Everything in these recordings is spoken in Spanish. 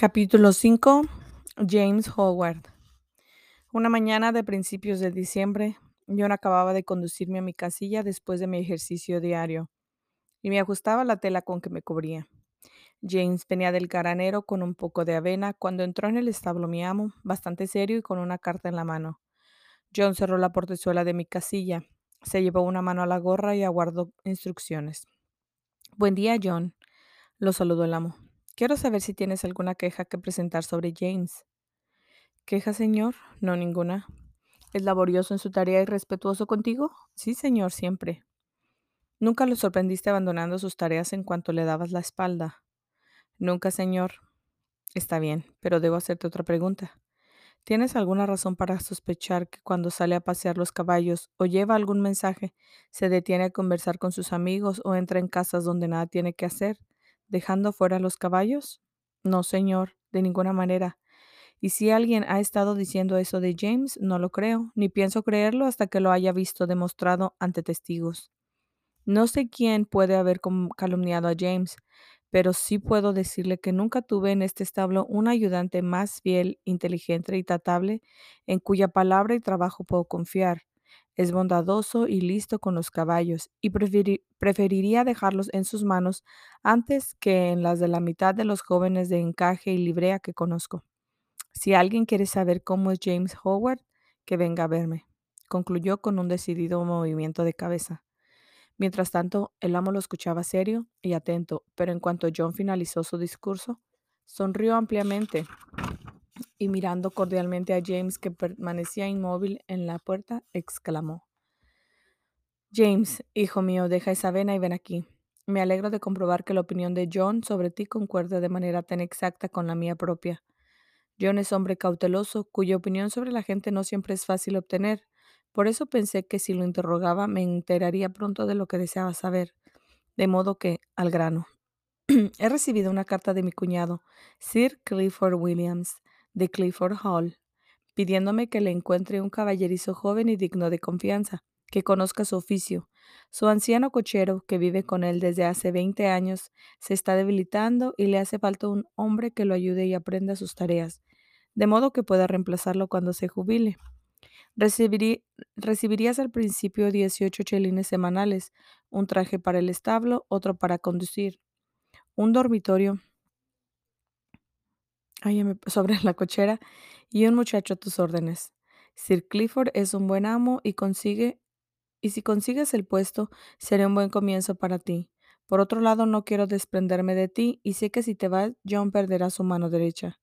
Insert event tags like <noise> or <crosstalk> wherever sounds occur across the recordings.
Capítulo 5. James Howard. Una mañana de principios de diciembre, John acababa de conducirme a mi casilla después de mi ejercicio diario y me ajustaba la tela con que me cubría. James venía del granero con un poco de avena cuando entró en el establo mi amo, bastante serio y con una carta en la mano. John cerró la portezuela de mi casilla, se llevó una mano a la gorra y aguardó instrucciones. Buen día, John, lo saludó el amo. Quiero saber si tienes alguna queja que presentar sobre James. ¿Queja, señor? No, ninguna. ¿Es laborioso en su tarea y respetuoso contigo? Sí, señor, siempre. ¿Nunca lo sorprendiste abandonando sus tareas en cuanto le dabas la espalda? Nunca, señor. Está bien, pero debo hacerte otra pregunta. ¿Tienes alguna razón para sospechar que cuando sale a pasear los caballos o lleva algún mensaje, se detiene a conversar con sus amigos o entra en casas donde nada tiene que hacer, dejando fuera los caballos? No, señor, de ninguna manera. Y si alguien ha estado diciendo eso de James, no lo creo, ni pienso creerlo hasta que lo haya visto demostrado ante testigos. No sé quién puede haber calumniado a James, pero sí puedo decirle que nunca tuve en este establo un ayudante más fiel, inteligente y tratable, en cuya palabra y trabajo puedo confiar. Es bondadoso y listo con los caballos, y preferiría dejarlos en sus manos antes que en las de la mitad de los jóvenes de encaje y librea que conozco. Si alguien quiere saber cómo es James Howard, que venga a verme, concluyó con un decidido movimiento de cabeza. Mientras tanto, el amo lo escuchaba serio y atento, pero en cuanto John finalizó su discurso, sonrió ampliamente y mirando cordialmente a James, que permanecía inmóvil en la puerta, exclamó, James, hijo mío, deja esa vena y ven aquí. Me alegro de comprobar que la opinión de John sobre ti concuerda de manera tan exacta con la mía propia. John es hombre cauteloso, cuya opinión sobre la gente no siempre es fácil obtener, por eso pensé que si lo interrogaba me enteraría pronto de lo que deseaba saber. De modo que, al grano. <clears throat> He recibido una carta de mi cuñado, Sir Clifford Williams, de Clifford Hall, pidiéndome que le encuentre un caballerizo joven y digno de confianza, que conozca su oficio. Su anciano cochero, que vive con él desde hace 20 años, se está debilitando y le hace falta un hombre que lo ayude y aprenda sus tareas, de modo que pueda reemplazarlo cuando se jubile recibirías al principio 18 chelines semanales, un traje para el establo, otro para conducir, un dormitorio sobre la cochera y un muchacho a tus órdenes. Sir Clifford es un buen amo y consigue y si consigues el puesto, será un buen comienzo para ti. Por otro lado, no quiero desprenderme de ti y sé que si te vas, John perderá su mano derecha.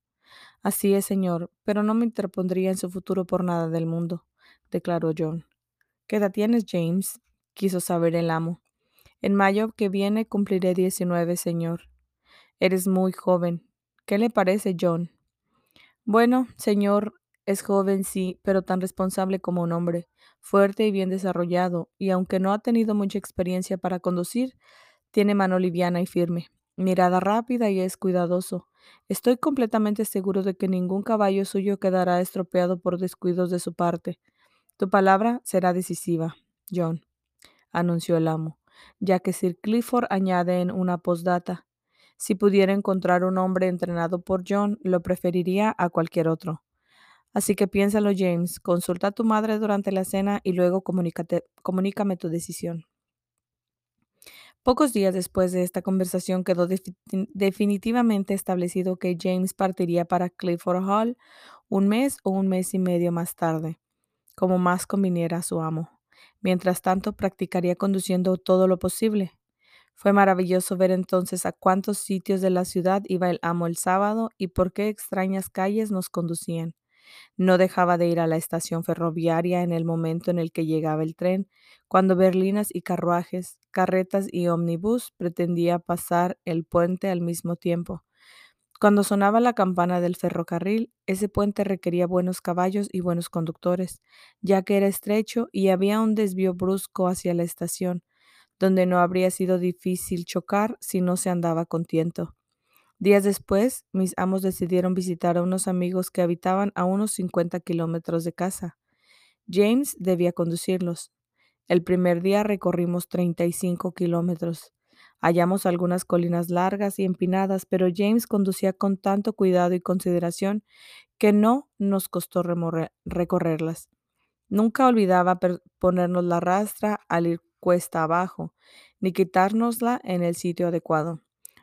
Así es, señor, pero no me interpondría en su futuro por nada del mundo, declaró John. ¿Qué edad tienes, James? quiso saber el amo. En mayo que viene cumpliré diecinueve, señor. Eres muy joven. ¿Qué le parece, John? Bueno, señor, es joven, sí, pero tan responsable como un hombre, fuerte y bien desarrollado, y aunque no ha tenido mucha experiencia para conducir, tiene mano liviana y firme, mirada rápida y es cuidadoso. Estoy completamente seguro de que ningún caballo suyo quedará estropeado por descuidos de su parte. Tu palabra será decisiva, John, anunció el amo, ya que Sir Clifford añade en una postdata. Si pudiera encontrar un hombre entrenado por John, lo preferiría a cualquier otro. Así que piénsalo, James, consulta a tu madre durante la cena y luego comunícame tu decisión. Pocos días después de esta conversación quedó definitivamente establecido que James partiría para Clifford Hall un mes o un mes y medio más tarde, como más conviniera a su amo. Mientras tanto, practicaría conduciendo todo lo posible. Fue maravilloso ver entonces a cuántos sitios de la ciudad iba el amo el sábado y por qué extrañas calles nos conducían. No dejaba de ir a la estación ferroviaria en el momento en el que llegaba el tren, cuando berlinas y carruajes, carretas y ómnibus pretendía pasar el puente al mismo tiempo. Cuando sonaba la campana del ferrocarril, ese puente requería buenos caballos y buenos conductores, ya que era estrecho y había un desvío brusco hacia la estación, donde no habría sido difícil chocar si no se andaba con tiento. Días después, mis amos decidieron visitar a unos amigos que habitaban a unos 50 kilómetros de casa. James debía conducirlos. El primer día recorrimos 35 kilómetros. Hallamos algunas colinas largas y empinadas, pero James conducía con tanto cuidado y consideración que no nos costó recorrerlas. Nunca olvidaba ponernos la rastra al ir cuesta abajo, ni quitárnosla en el sitio adecuado.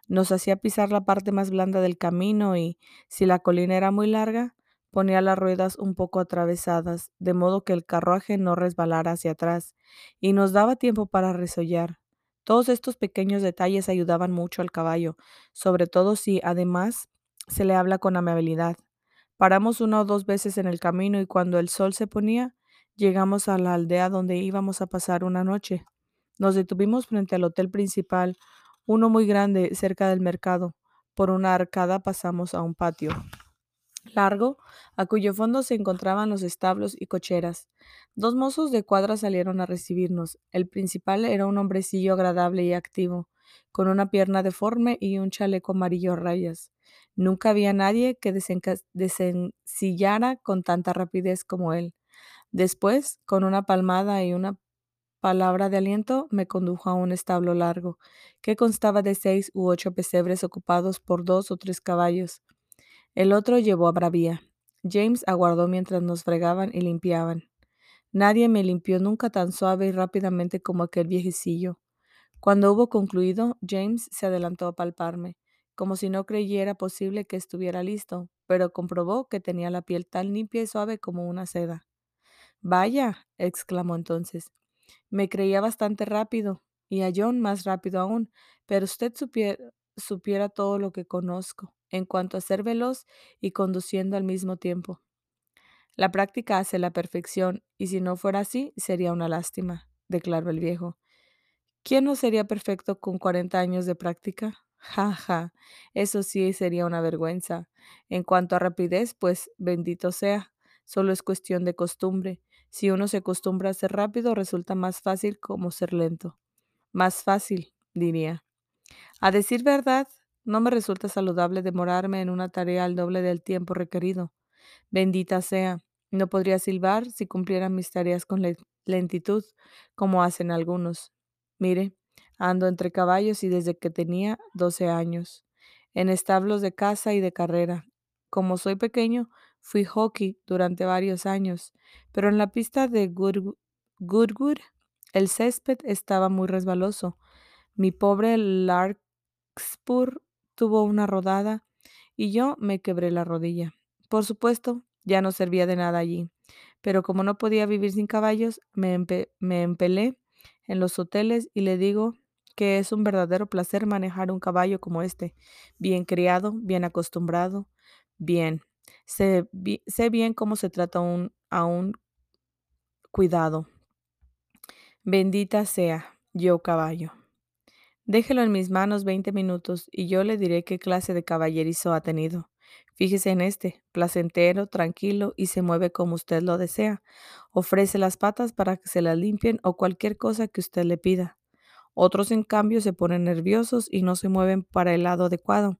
Nos hacía pisar la parte más blanda del camino y, si la colina era muy larga, ponía las ruedas un poco atravesadas, de modo que el carruaje no resbalara hacia atrás, y nos daba tiempo para resollar. Todos estos pequeños detalles ayudaban mucho al caballo, sobre todo si, además, se le habla con amabilidad. Paramos una o dos veces en el camino y cuando el sol se ponía, llegamos a la aldea donde íbamos a pasar una noche. Nos detuvimos frente al hotel principal, uno muy grande cerca del mercado. Por una arcada pasamos a un patio largo, a cuyo fondo se encontraban los establos y cocheras. Dos mozos de cuadra salieron a recibirnos. El principal era un hombrecillo agradable y activo, con una pierna deforme y un chaleco amarillo a rayas. Nunca había nadie que desencillara con tanta rapidez como él. Después, con una palmada y una palabra de aliento, me condujo a un establo largo, que constaba de seis u ocho pesebres ocupados por dos o tres caballos. El otro llevó a Bravía. James aguardó mientras nos fregaban y limpiaban. Nadie me limpió nunca tan suave y rápidamente como aquel viejecillo. Cuando hubo concluido, James se adelantó a palparme, como si no creyera posible que estuviera listo, pero comprobó que tenía la piel tan limpia y suave como una seda. Vaya, exclamó entonces, me creía bastante rápido, y a John más rápido aún, pero usted supiera, supiera todo lo que conozco en cuanto a ser veloz y conduciendo al mismo tiempo. La práctica hace la perfección, y si no fuera así, sería una lástima, declaró el viejo. ¿Quién no sería perfecto con 40 años de práctica? Ja, ja, eso sí sería una vergüenza. En cuanto a rapidez, pues bendito sea, solo es cuestión de costumbre. Si uno se acostumbra a ser rápido, resulta más fácil como ser lento. Más fácil, diría. A decir verdad, no me resulta saludable demorarme en una tarea al doble del tiempo requerido. Bendita sea, no podría silbar si cumpliera mis tareas con le- lentitud, como hacen algunos. Mire, ando entre caballos y desde que tenía 12 años, en establos de caza y de carrera. Como soy pequeño, fui hockey durante varios años, pero en la pista de Goodwood, el césped estaba muy resbaloso. Mi pobre Larkspur tuvo una rodada y yo me quebré la rodilla. Por supuesto, ya no servía de nada allí, pero como no podía vivir sin caballos, me, empe- me empelé en los hoteles y le digo que es un verdadero placer manejar un caballo como este, bien criado, bien acostumbrado, bien. Sé, sé bien cómo se trata un, a un cuidado. Bendita sea, yo caballo. Déjelo en mis manos 20 minutos y yo le diré qué clase de caballerizo ha tenido. Fíjese en este, placentero, tranquilo y se mueve como usted lo desea. Ofrece las patas para que se las limpien o cualquier cosa que usted le pida. Otros, en cambio, se ponen nerviosos y no se mueven para el lado adecuado.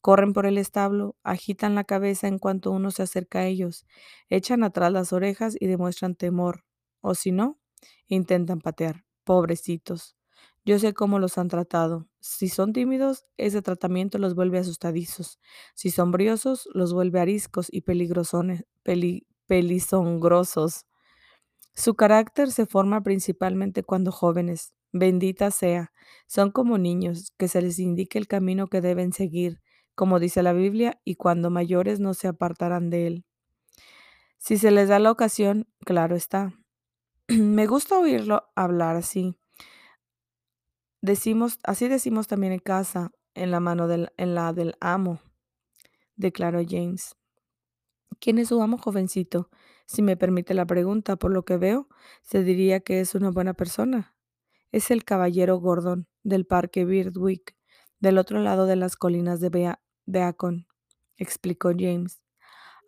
Corren por el establo, agitan la cabeza en cuanto uno se acerca a ellos, echan atrás las orejas y demuestran temor. O si no, intentan patear. Pobrecitos. Yo sé cómo los han tratado. Si son tímidos, ese tratamiento los vuelve asustadizos. Si son briosos, los vuelve ariscos y peligrosones, peli, pelizongrosos. Su carácter se forma principalmente cuando jóvenes. Bendita sea. Son como niños, que se les indique el camino que deben seguir, como dice la Biblia, y cuando mayores no se apartarán de él. Si se les da la ocasión, claro está. <clears throat> Me gusta oírlo hablar así. Decimos, así decimos también en casa, en la mano del, en la del amo, declaró James. ¿Quién es su amo, jovencito? Si me permite la pregunta, por lo que veo, se diría que es una buena persona. Es el caballero Gordon, del parque Birdwick, del otro lado de las colinas de Bea- Beacon, explicó James.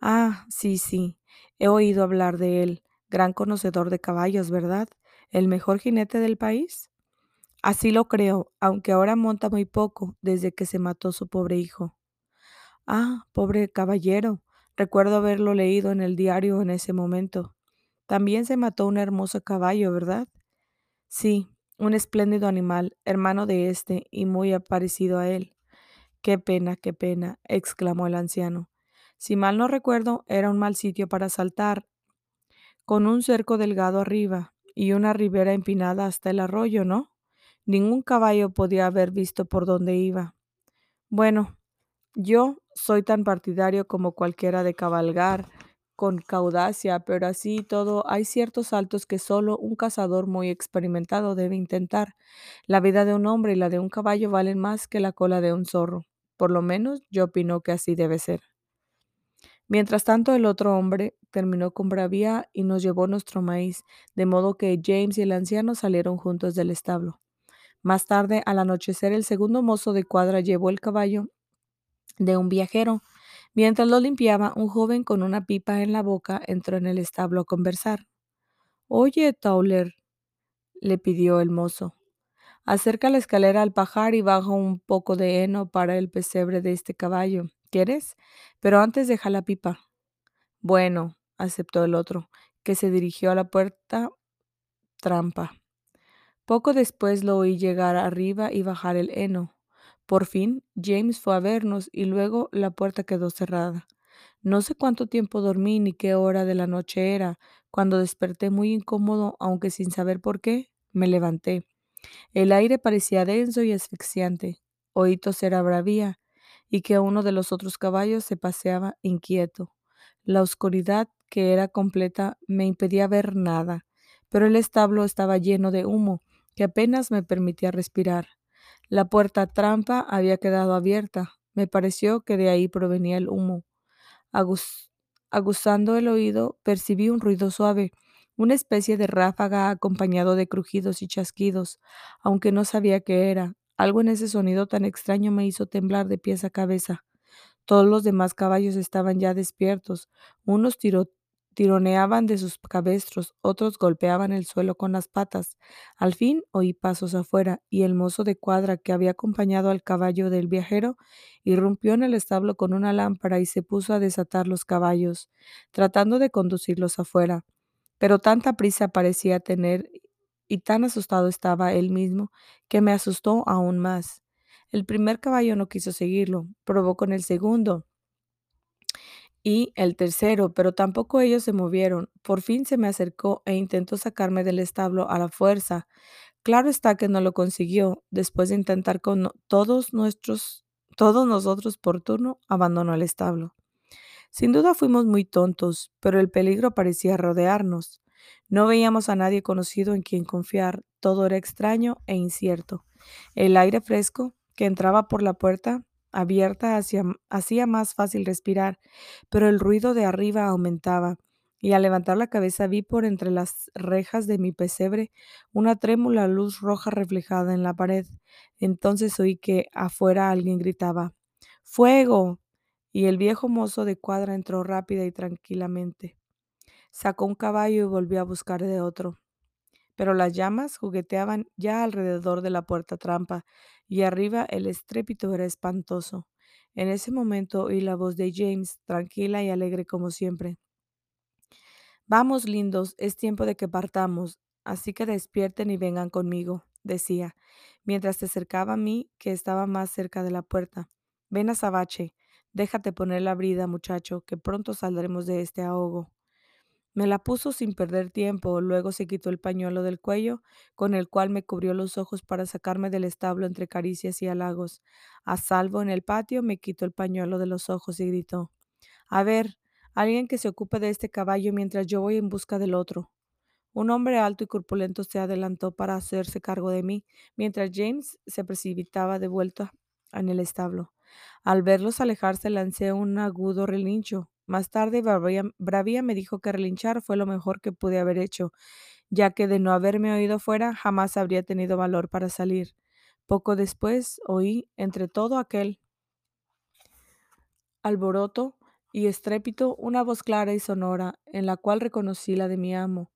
Ah, sí, sí, he oído hablar de él. Gran conocedor de caballos, ¿verdad? ¿El mejor jinete del país? Así lo creo, aunque ahora monta muy poco desde que se mató su pobre hijo. Ah, pobre caballero. Recuerdo haberlo leído en el diario en ese momento. También se mató un hermoso caballo, ¿verdad? Sí, un espléndido animal, hermano de éste y muy parecido a él. Qué pena, qué pena, exclamó el anciano. Si mal no recuerdo, era un mal sitio para saltar, con un cerco delgado arriba y una ribera empinada hasta el arroyo, ¿no? Ningún caballo podía haber visto por dónde iba. Bueno, yo soy tan partidario como cualquiera de cabalgar con caudacia, pero así todo hay ciertos saltos que solo un cazador muy experimentado debe intentar. La vida de un hombre y la de un caballo valen más que la cola de un zorro. Por lo menos yo opino que así debe ser. Mientras tanto, el otro hombre terminó con bravía y nos llevó nuestro maíz, de modo que James y el anciano salieron juntos del establo. Más tarde, al anochecer, el segundo mozo de cuadra llevó el caballo de un viajero. Mientras lo limpiaba, un joven con una pipa en la boca entró en el establo a conversar. Oye, Tauler, le pidió el mozo, acerca la escalera al pajar y baja un poco de heno para el pesebre de este caballo. ¿Quieres? Pero antes deja la pipa. Bueno, aceptó el otro, que se dirigió a la puerta trampa. Poco después lo oí llegar arriba y bajar el heno. Por fin, James fue a vernos y luego la puerta quedó cerrada. No sé cuánto tiempo dormí ni qué hora de la noche era. Cuando desperté muy incómodo, aunque sin saber por qué, me levanté. El aire parecía denso y asfixiante. Oí toser a bravía y que uno de los otros caballos se paseaba inquieto. La oscuridad, que era completa, me impedía ver nada, pero el establo estaba lleno de humo, que apenas me permitía respirar. La puerta trampa había quedado abierta. Me pareció que de ahí provenía el humo. aguzando el oído, percibí un ruido suave, una especie de ráfaga acompañado de crujidos y chasquidos, aunque no sabía qué era. Algo en ese sonido tan extraño me hizo temblar de pies a cabeza. Todos los demás caballos estaban ya despiertos. Unos tironeaban de sus cabestros, otros golpeaban el suelo con las patas. Al fin oí pasos afuera, y el mozo de cuadra que había acompañado al caballo del viajero irrumpió en el establo con una lámpara y se puso a desatar los caballos, tratando de conducirlos afuera. Pero tanta prisa parecía tener y tan asustado estaba él mismo que me asustó aún más. El primer caballo no quiso seguirlo, probó con el segundo y el tercero, pero tampoco ellos se movieron. Por fin se me acercó e intentó sacarme del establo a la fuerza. Claro está que no lo consiguió. Después de intentar con todos nuestros, todos nosotros por turno, abandonó el establo. Sin duda fuimos muy tontos, pero el peligro parecía rodearnos. No veíamos a nadie conocido en quien confiar, todo era extraño e incierto. El aire fresco, que entraba por la puerta abierta hacía más fácil respirar, pero el ruido de arriba aumentaba, y al levantar la cabeza vi por entre las rejas de mi pesebre una trémula luz roja reflejada en la pared. Entonces oí que afuera alguien gritaba ¡Fuego! y el viejo mozo de cuadra entró rápida y tranquilamente. Sacó un caballo y volvió a buscar de otro pero las llamas jugueteaban ya alrededor de la puerta trampa y arriba el estrépito era espantoso. En ese momento oí la voz de James, tranquila y alegre como siempre. Vamos, lindos, es tiempo de que partamos, así que despierten y vengan conmigo, decía, mientras se acercaba a mí, que estaba más cerca de la puerta. Ven a Sabache, déjate poner la brida, muchacho, que pronto saldremos de este ahogo. Me la puso sin perder tiempo, luego se quitó el pañuelo del cuello, con el cual me cubrió los ojos para sacarme del establo entre caricias y halagos. A salvo en el patio, me quitó el pañuelo de los ojos y gritó, A ver, alguien que se ocupe de este caballo mientras yo voy en busca del otro. Un hombre alto y corpulento se adelantó para hacerse cargo de mí, mientras James se precipitaba de vuelta en el establo. Al verlos alejarse lancé un agudo relincho. Más tarde, Bravía, me dijo que relinchar fue lo mejor que pude haber hecho, ya que de no haberme oído fuera jamás habría tenido valor para salir. Poco después oí, entre todo aquel alboroto y estrépito, una voz clara y sonora, en la cual reconocí la de mi amo.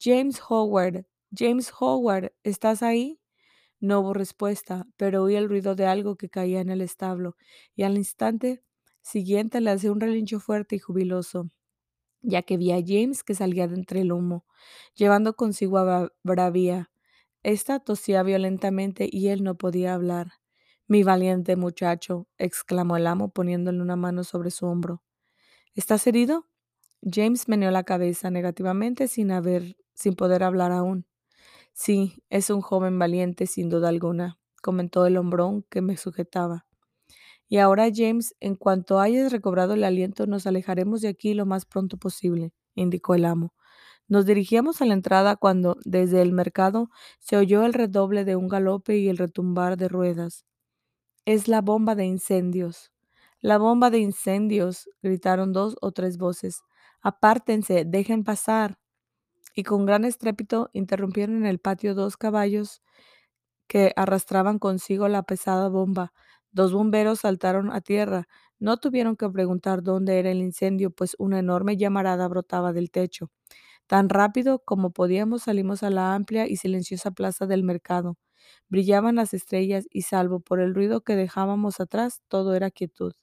James Howard, James Howard, ¿estás ahí? No hubo respuesta, pero oí el ruido de algo que caía en el establo, y al instante siguiente le hacía un relincho fuerte y jubiloso, ya que vi a James que salía de entre el humo, llevando consigo a Bravía. Esta tosía violentamente y él no podía hablar. Mi valiente muchacho, exclamó el amo poniéndole una mano sobre su hombro. ¿Estás herido? James meneó la cabeza negativamente sin haber, sin poder hablar aún. Sí, es un joven valiente, sin duda alguna, comentó el hombrón que me sujetaba. Y ahora, James, en cuanto hayas recobrado el aliento, nos alejaremos de aquí lo más pronto posible, indicó el amo. Nos dirigíamos a la entrada cuando, desde el mercado, se oyó el redoble de un galope y el retumbar de ruedas. Es la bomba de incendios. La bomba de incendios, gritaron dos o tres voces. Apártense, dejen pasar. Y con gran estrépito interrumpieron en el patio dos caballos que arrastraban consigo la pesada bomba. Dos bomberos saltaron a tierra. No tuvieron que preguntar dónde era el incendio, pues una enorme llamarada brotaba del techo. Tan rápido como podíamos salimos a la amplia y silenciosa plaza del mercado. Brillaban las estrellas y salvo por el ruido que dejábamos atrás, todo era quietud.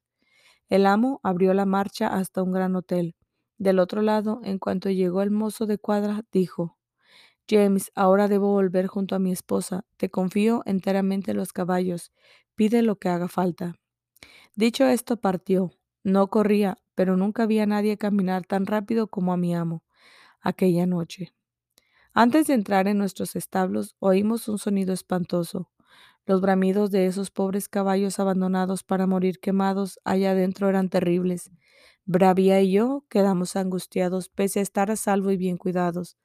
El amo abrió la marcha hasta un gran hotel. Del otro lado, en cuanto llegó el mozo de cuadra, dijo James, ahora debo volver junto a mi esposa. Te confío enteramente los caballos. Pide lo que haga falta. Dicho esto, partió. No corría, pero nunca vi a nadie caminar tan rápido como a mi amo aquella noche. Antes de entrar en nuestros establos, oímos un sonido espantoso. Los bramidos de esos pobres caballos abandonados para morir quemados allá adentro eran terribles. Bravía y yo quedamos angustiados, pese a estar a salvo y bien cuidados.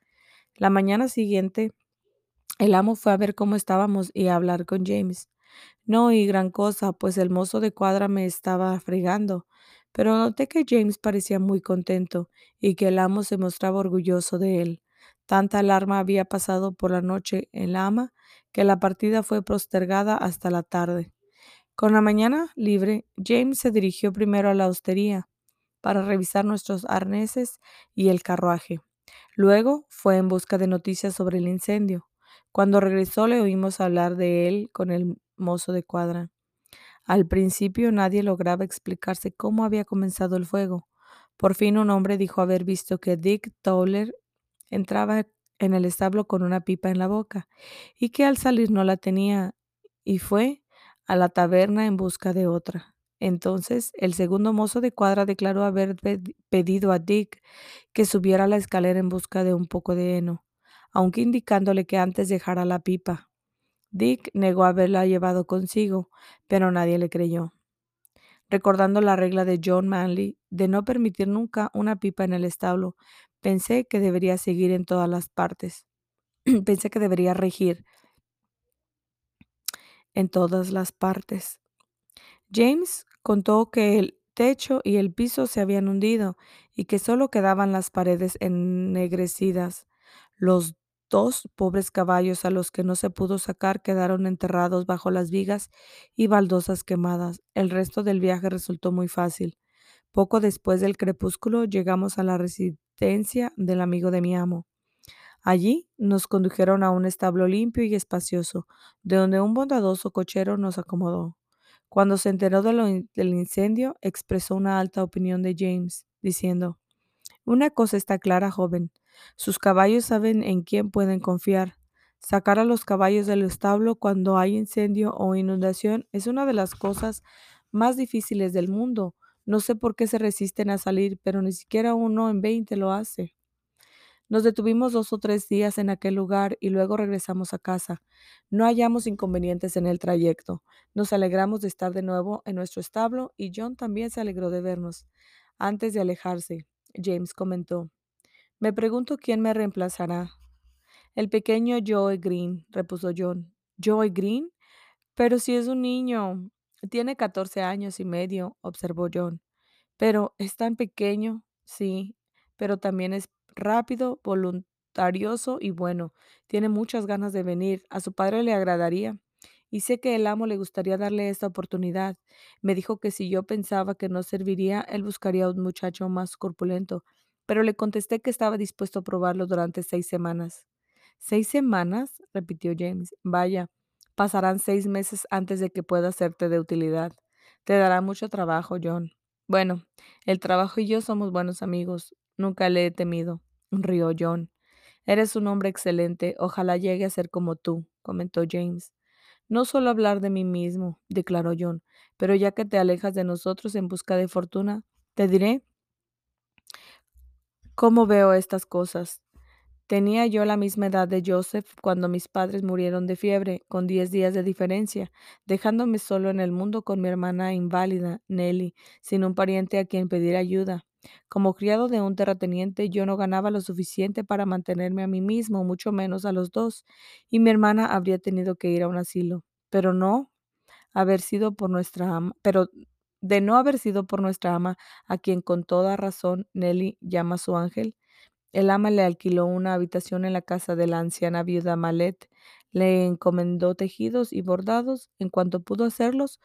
La mañana siguiente, el amo fue a ver cómo estábamos y a hablar con James. No oí gran cosa, pues el mozo de cuadra me estaba fregando, pero noté que James parecía muy contento y que el amo se mostraba orgulloso de él. Tanta alarma había pasado por la noche en la ama que la partida fue postergada hasta la tarde. Con la mañana libre, James se dirigió primero a la hostería para revisar nuestros arneses y el carruaje. Luego fue en busca de noticias sobre el incendio. Cuando regresó le oímos hablar de él con el mozo de cuadra. Al principio nadie lograba explicarse cómo había comenzado el fuego. Por fin un hombre dijo haber visto que Dick Towler entraba en el establo con una pipa en la boca y que al salir no la tenía y fue a la taberna en busca de otra. Entonces el segundo mozo de cuadra declaró haber pedido a Dick que subiera la escalera en busca de un poco de heno, aunque indicándole que antes dejara la pipa. Dick negó haberla llevado consigo, pero nadie le creyó. Recordando la regla de John Manley de no permitir nunca una pipa en el establo, pensé que debería seguir en todas las partes. <clears throat> pensé que debería regir en todas las partes. James contó que el techo y el piso se habían hundido y que solo quedaban las paredes ennegrecidas. Los dos pobres caballos a los que no se pudo sacar quedaron enterrados bajo las vigas y baldosas quemadas. El resto del viaje resultó muy fácil. Poco después del crepúsculo llegamos a la residencia del amigo de mi amo. Allí nos condujeron a un establo limpio y espacioso, de donde un bondadoso cochero nos acomodó. Cuando se enteró del incendio, expresó una alta opinión de James, diciendo, Una cosa está clara, joven. Sus caballos saben en quién pueden confiar. Sacar a los caballos del establo cuando hay incendio o inundación es una de las cosas más difíciles del mundo. No sé por qué se resisten a salir, pero ni siquiera uno en veinte lo hace. Nos detuvimos dos o tres días en aquel lugar y luego regresamos a casa. No hallamos inconvenientes en el trayecto. Nos alegramos de estar de nuevo en nuestro establo y John también se alegró de vernos. Antes de alejarse, James comentó, Me pregunto quién me reemplazará. El pequeño Joe Green, repuso John. ¿Joe Green? Pero si es un niño. Tiene catorce años y medio, observó John. Pero es tan pequeño, sí, pero también es rápido, voluntarioso y bueno. Tiene muchas ganas de venir. A su padre le agradaría. Y sé que el amo le gustaría darle esta oportunidad. Me dijo que si yo pensaba que no serviría, él buscaría a un muchacho más corpulento. Pero le contesté que estaba dispuesto a probarlo durante seis semanas. ¿Seis semanas? repitió James. Vaya, pasarán seis meses antes de que pueda serte de utilidad. Te dará mucho trabajo, John. Bueno, el trabajo y yo somos buenos amigos. Nunca le he temido, rió John. Eres un hombre excelente, ojalá llegue a ser como tú, comentó James. No suelo hablar de mí mismo, declaró John, pero ya que te alejas de nosotros en busca de fortuna, te diré cómo veo estas cosas. Tenía yo la misma edad de Joseph cuando mis padres murieron de fiebre, con diez días de diferencia, dejándome solo en el mundo con mi hermana inválida, Nelly, sin un pariente a quien pedir ayuda. Como criado de un terrateniente, yo no ganaba lo suficiente para mantenerme a mí mismo, mucho menos a los dos, y mi hermana habría tenido que ir a un asilo. Pero no haber sido por nuestra ama, pero de no haber sido por nuestra ama, a quien con toda razón Nelly llama su ángel, el ama le alquiló una habitación en la casa de la anciana viuda Malet, le encomendó tejidos y bordados en cuanto pudo hacerlos.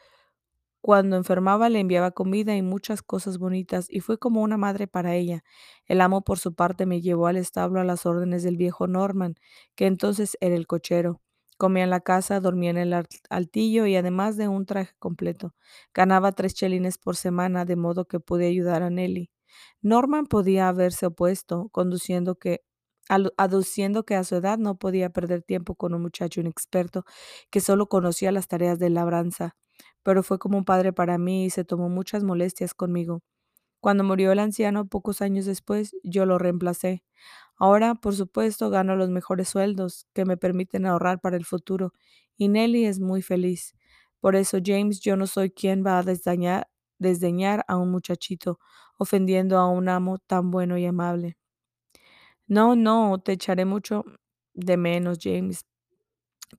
Cuando enfermaba le enviaba comida y muchas cosas bonitas y fue como una madre para ella. El amo por su parte me llevó al establo a las órdenes del viejo Norman, que entonces era el cochero. Comía en la casa, dormía en el al- altillo y además de un traje completo. Ganaba tres chelines por semana, de modo que pude ayudar a Nelly. Norman podía haberse opuesto, conduciendo que, aduciendo que a su edad no podía perder tiempo con un muchacho inexperto que solo conocía las tareas de labranza, pero fue como un padre para mí y se tomó muchas molestias conmigo. Cuando murió el anciano, pocos años después, yo lo reemplacé. Ahora, por supuesto, gano los mejores sueldos que me permiten ahorrar para el futuro, y Nelly es muy feliz. Por eso, James, yo no soy quien va a desdañar, desdeñar a un muchachito, ofendiendo a un amo tan bueno y amable. No, no, te echaré mucho de menos, James,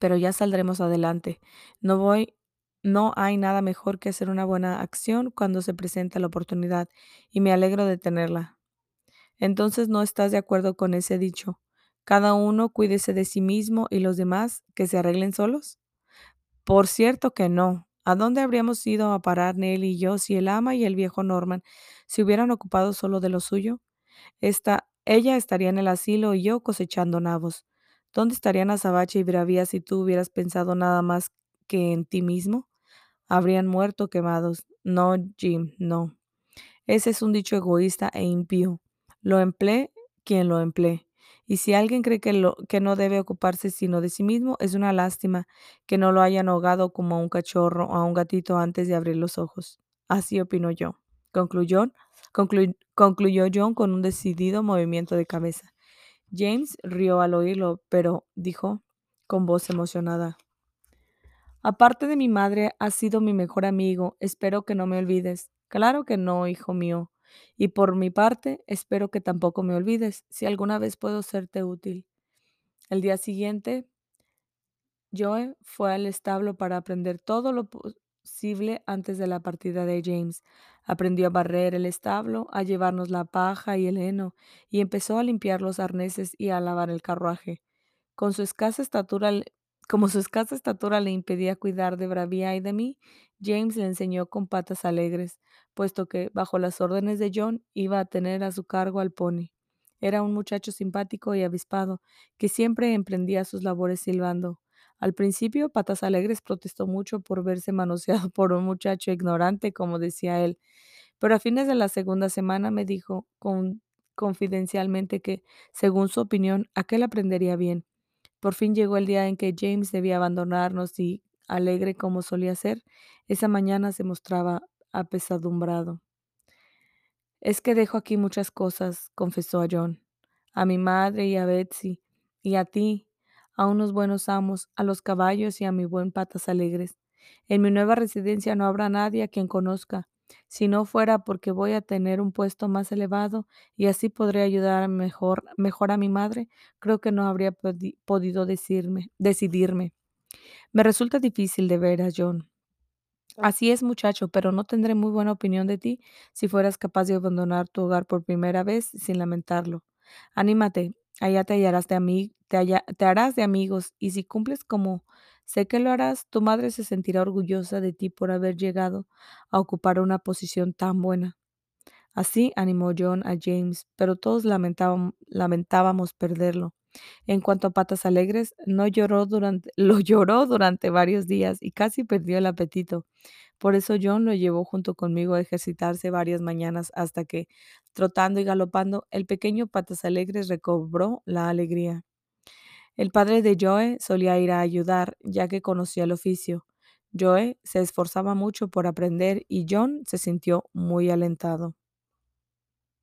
pero ya saldremos adelante. No voy, no hay nada mejor que hacer una buena acción cuando se presenta la oportunidad, y me alegro de tenerla. Entonces no estás de acuerdo con ese dicho. Cada uno cuídese de sí mismo y los demás que se arreglen solos. Por cierto que no. ¿A dónde habríamos ido a parar Nelly y yo si el ama y el viejo Norman se hubieran ocupado solo de lo suyo? Ella estaría en el asilo y yo cosechando nabos. ¿Dónde estarían Azabache y Bravía si tú hubieras pensado nada más que en ti mismo? Habrían muerto quemados. No, Jim, no. Ese es un dicho egoísta e impío. Lo emplee quien lo emplee. Y si alguien cree que, lo, que no debe ocuparse sino de sí mismo, es una lástima que no lo hayan ahogado como a un cachorro o a un gatito antes de abrir los ojos. Así opino yo. Concluyó, conclu- concluyó John con un decidido movimiento de cabeza. James rió al oírlo, pero dijo con voz emocionada. Aparte de mi madre, has sido mi mejor amigo. Espero que no me olvides. Claro que no, hijo mío. Y por mi parte, espero que tampoco me olvides, si alguna vez puedo serte útil. El día siguiente, Joe fue al establo para aprender todo lo posible antes de la partida de James. Aprendió a barrer el establo, a llevarnos la paja y el heno, y empezó a limpiar los arneses y a lavar el carruaje. Con su escasa estatura, como su escasa estatura le impedía cuidar de Bravía y de mí, James le enseñó con patas alegres, puesto que, bajo las órdenes de John, iba a tener a su cargo al pony. Era un muchacho simpático y avispado, que siempre emprendía sus labores silbando. Al principio, Patas Alegres protestó mucho por verse manoseado <laughs> por un muchacho ignorante, como decía él, pero a fines de la segunda semana me dijo con- confidencialmente que, según su opinión, aquel aprendería bien. Por fin llegó el día en que James debía abandonarnos y, alegre como solía ser, esa mañana se mostraba apesadumbrado. Es que dejo aquí muchas cosas, confesó a John, a mi madre y a Betsy, y a ti, a unos buenos amos, a los caballos y a mi buen patas alegres. En mi nueva residencia no habrá nadie a quien conozca, si no fuera porque voy a tener un puesto más elevado y así podré ayudar mejor, mejor a mi madre, creo que no habría podi- podido decirme, decidirme. Me resulta difícil de veras, John. Así es, muchacho, pero no tendré muy buena opinión de ti si fueras capaz de abandonar tu hogar por primera vez sin lamentarlo. Anímate, allá te hallarás de te, halla- te harás de amigos, y si cumples como sé que lo harás, tu madre se sentirá orgullosa de ti por haber llegado a ocupar una posición tan buena. Así animó John a James, pero todos lamentábamos perderlo. En cuanto a Patas Alegres, no lloró durante, <laughs> lo lloró durante varios días y casi perdió el apetito. Por eso John lo llevó junto conmigo a ejercitarse varias mañanas hasta que, trotando y galopando, el pequeño Patas Alegres recobró la alegría. El padre de Joe solía ir a ayudar, ya que conocía el oficio. Joe se esforzaba mucho por aprender y John se sintió muy alentado.